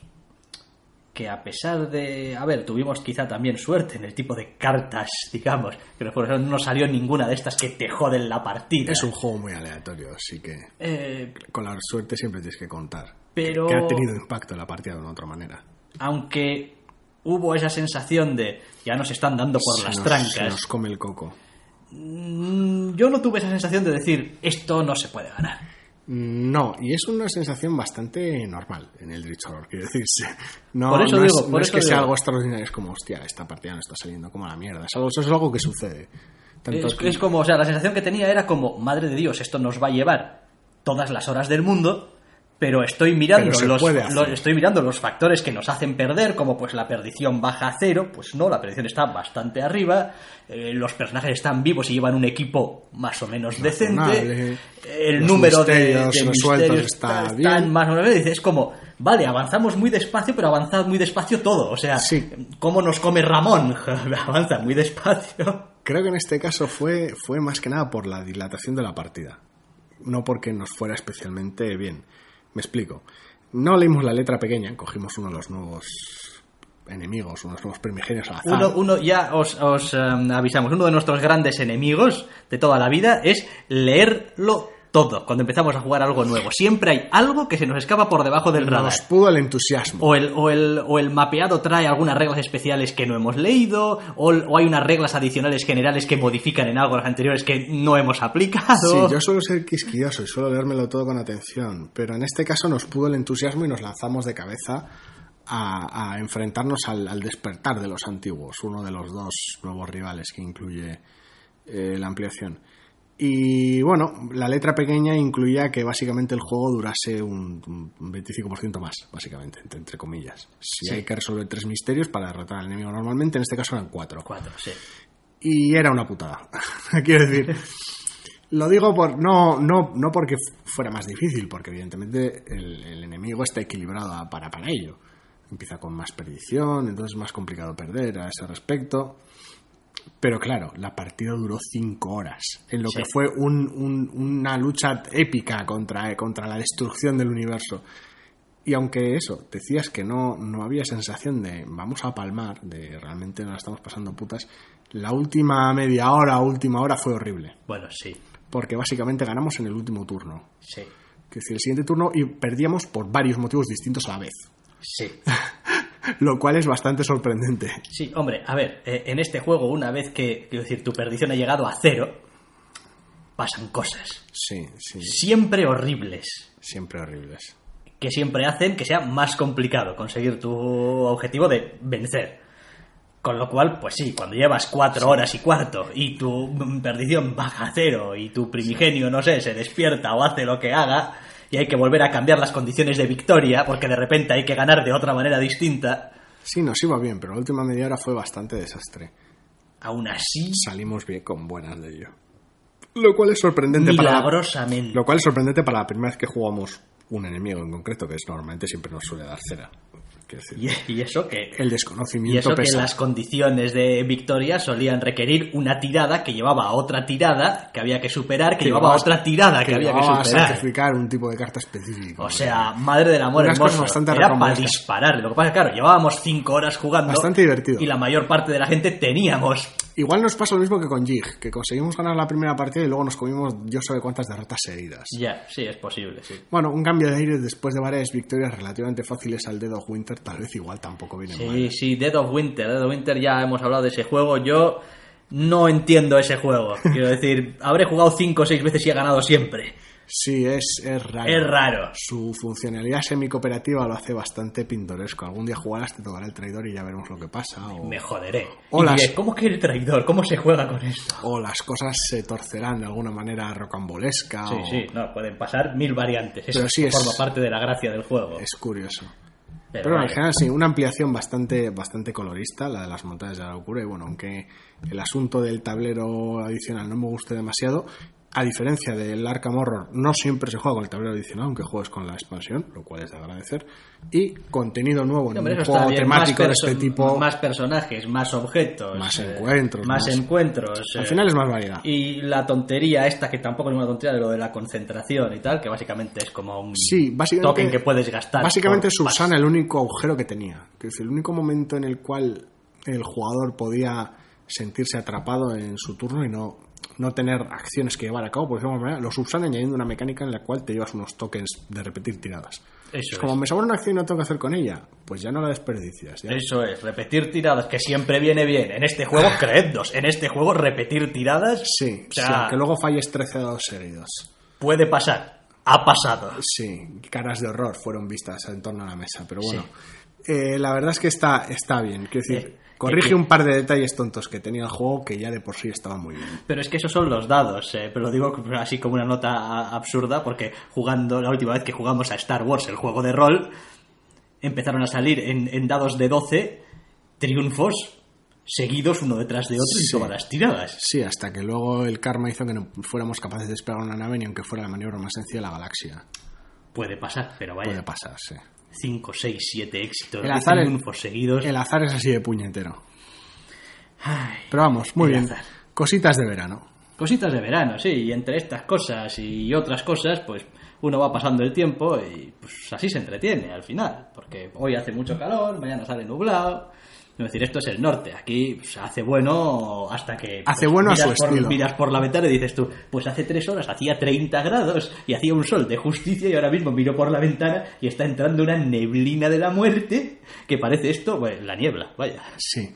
que a pesar de... A ver, tuvimos quizá también suerte en el tipo de cartas, digamos, pero por eso no salió ninguna de estas que te joden la partida. Es un juego muy aleatorio, así que Eh, con la suerte siempre tienes que contar. Pero- Que ha tenido impacto en la partida de una otra manera. aunque hubo esa sensación de ya nos están dando por Se las nos- trancas, Se nos come el coco. mm, yo no tuve esa sensación de decir esto no se puede ganar. No, y es una sensación bastante normal en el Horror, quiero decirse. No, Por eso no digo, es, no es que sea algo extraordinario, es como, hostia, esta partida no está saliendo como la mierda. Es algo, eso es algo que sucede. Tanto Es, es como, o sea, la sensación que tenía era como, madre de Dios, esto nos va a llevar todas las horas del mundo, pero estoy mirando Pero los, estoy mirando los factores que nos hacen perder, como pues la perdición baja a cero, pues no, la perdición está bastante arriba, eh, los personajes están vivos y llevan un equipo más o menos decente, el Los número de, misterios de misterios está están bien. más o menos, es como, vale, avanzamos muy despacio, pero avanzad muy despacio todo, o sea, Sí. ¿cómo nos come Ramón? Avanza muy despacio. Creo que en este caso fue, fue más que nada por la dilatación de la partida. No porque nos fuera especialmente bien. Me explico. No leímos la letra pequeña, cogimos uno de los nuevos enemigos, unos nuevos primigenios al azar. Uno, uno ya os, os, em, avisamos, uno de nuestros grandes enemigos de toda la vida es leerlo todo cuando empezamos a jugar algo nuevo. Siempre hay algo que se nos escapa por debajo del radar. Nos pudo el entusiasmo. O el, o, el, o el mapeado trae algunas reglas especiales que no hemos leído, o, o hay unas reglas adicionales generales que modifican en algo las anteriores que no hemos aplicado. Sí, yo suelo ser quisquilloso y suelo leérmelo todo con atención, pero en este caso nos pudo el entusiasmo y nos lanzamos de cabeza a, a enfrentarnos al, al despertar de los antiguos, uno de los dos nuevos rivales que incluye eh, la ampliación. Y bueno, la letra pequeña incluía que básicamente el juego durase un, un 25% más, básicamente, entre, entre comillas. Si Sí. hay que resolver tres misterios para derrotar al enemigo normalmente, en este caso eran cuatro Cuatro, sí. y era una putada. Quiero decir, lo digo por no, no, no porque fuera más difícil, porque evidentemente el, el enemigo está equilibrado para, para ello. Empieza con más perdición, entonces es más complicado perder a ese respecto. Pero claro, la partida duró cinco horas, en lo Sí. que fue un- un- una lucha épica contra, contra la destrucción del universo. Y aunque eso, decías que no, no había sensación de vamos a palmar, de realmente nos la estamos pasando putas, la última media hora, última hora fue horrible. Bueno, sí, Porque básicamente ganamos en el último turno. sí, Que es decir, el siguiente turno y perdíamos por varios motivos distintos a la vez. sí. Lo cual es bastante sorprendente. Sí, hombre, a ver, eh, en este juego, una vez que, quiero decir, tu perdición ha llegado a cero, pasan cosas. Sí, sí. Siempre horribles. Siempre horribles. Que siempre hacen que sea más complicado conseguir tu objetivo de vencer. Con lo cual, pues sí, cuando llevas cuatro horas y cuarto y tu perdición baja a cero y tu primigenio, no sé, se despierta o hace lo que haga y hay que volver a cambiar las condiciones de victoria porque de repente hay que ganar de otra manera distinta, Sí, nos iba bien, pero la última media hora fue bastante desastre. aún así, Salimos bien con buenas de ello. Lo cual es sorprendente para la, milagrosamente. Lo cual es sorprendente para la primera vez que jugamos un enemigo en concreto, que es normalmente siempre nos suele dar cera. Y, y eso que el Y desconocimiento eso que las condiciones de victoria solían requerir una tirada que llevaba a otra tirada que había que superar, que, llevaba a otra tirada que, había que a superar. sacrificar un tipo de carta específico. O sea, madre del amor hermoso. Era para disparar. Lo que pasa es que, claro, llevábamos cinco horas jugando. Bastante divertido. Y la mayor parte de la gente teníamos. Igual nos pasa lo mismo que con Jig, que conseguimos ganar la primera partida y luego nos comimos yo sé cuántas derrotas seguidas. Ya, sí, es posible, sí. Bueno, un cambio de aire después de varias victorias relativamente fáciles al Dead of Winter, tal vez igual tampoco viene Sí, mal. sí, Dead of Winter. Dead of Winter ya hemos hablado de ese juego. Yo no entiendo ese juego. Quiero decir, habré jugado cinco o seis veces y he ganado siempre. Sí, es, es raro. Es raro. Su funcionalidad semi-cooperativa lo hace bastante pintoresco. Algún día jugarás, te tocará el traidor y ya veremos lo que pasa. O, Me joderé. O Y las- diré, ¿Cómo que el traidor? ¿Cómo se juega con esto? o las cosas se torcerán de alguna manera rocambolesca. Sí, o- sí, no, pueden pasar mil variantes. Eso Pero sí es- forma parte de la gracia del juego. Es curioso. Pero Pero en general sí, una ampliación bastante, bastante colorista, la de las montañas de la locura. Y bueno, aunque el asunto del tablero adicional no me guste demasiado, a diferencia del Arkham Horror, no siempre se juega con el tablero adicional, aunque juegues con la expansión, lo cual es de agradecer. Y contenido nuevo en un juego temático de este tipo. Más personajes, más objetos. Más eh, encuentros. Más, encuentros. Al final es más variedad. Y la tontería esta, que tampoco es una tontería, de lo de la concentración y tal, que básicamente es como un sí, token que puedes gastar. Básicamente Susana el único agujero que tenía. Que es el único momento en el cual el jugador podía sentirse atrapado en su turno y no no tener acciones que llevar a cabo, por ejemplo, los usan añadiendo una mecánica en la cual te llevas unos tokens de repetir tiradas. Eso es como me sobra una acción y no tengo que hacer con ella, pues ya no la desperdicias. Eso es, repetir tiradas, que siempre viene bien. En este juego, creednos, en este juego repetir tiradas... Sí, o sea, que luego falles 13 dados seguidos. Puede pasar, ha pasado. Sí, caras de horror fueron vistas en torno a la mesa, pero bueno. Eh, la verdad es que está, está bien. Quiero decir, eh, Corrige un par de detalles tontos que tenía el juego que ya de por sí estaba muy bien. Pero es que esos son los dados, eh, pero lo digo así como una nota absurda porque jugando la última vez que jugamos a Star Wars, el juego de rol, empezaron a salir en, dados de 12 triunfos seguidos uno detrás de otro y todas las tiradas. Sí, hasta que luego el karma hizo que no fuéramos capaces de despegar una nave ni aunque fuera la maniobra más sencilla de la galaxia. Puede pasar, pero vaya. Puede pasar, sí. 5, 6, 7 éxitos el azar, seguidos. El azar es así de puñetero. Pero vamos, muy bien. Cositas de verano. Cositas de verano, sí. Y entre estas cosas y otras cosas, pues uno va pasando el tiempo y pues así se entretiene al final. Porque hoy hace mucho calor, mañana sale nublado es decir, esto es el norte. Aquí pues, hace bueno hasta que. Pues, hace bueno miras, a su por, miras por la ventana y dices tú, pues hace tres horas hacía 30 grados y hacía un sol de justicia y ahora mismo miro por la ventana y está entrando una neblina de la muerte que parece esto, pues la niebla, vaya. Sí.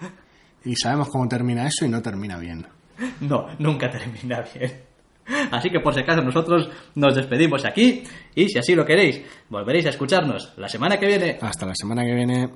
Y sabemos cómo termina eso y no termina bien. No, nunca termina bien. Así que por si acaso nosotros nos despedimos aquí y si así lo queréis, volveréis a escucharnos la semana que viene. Hasta la semana que viene.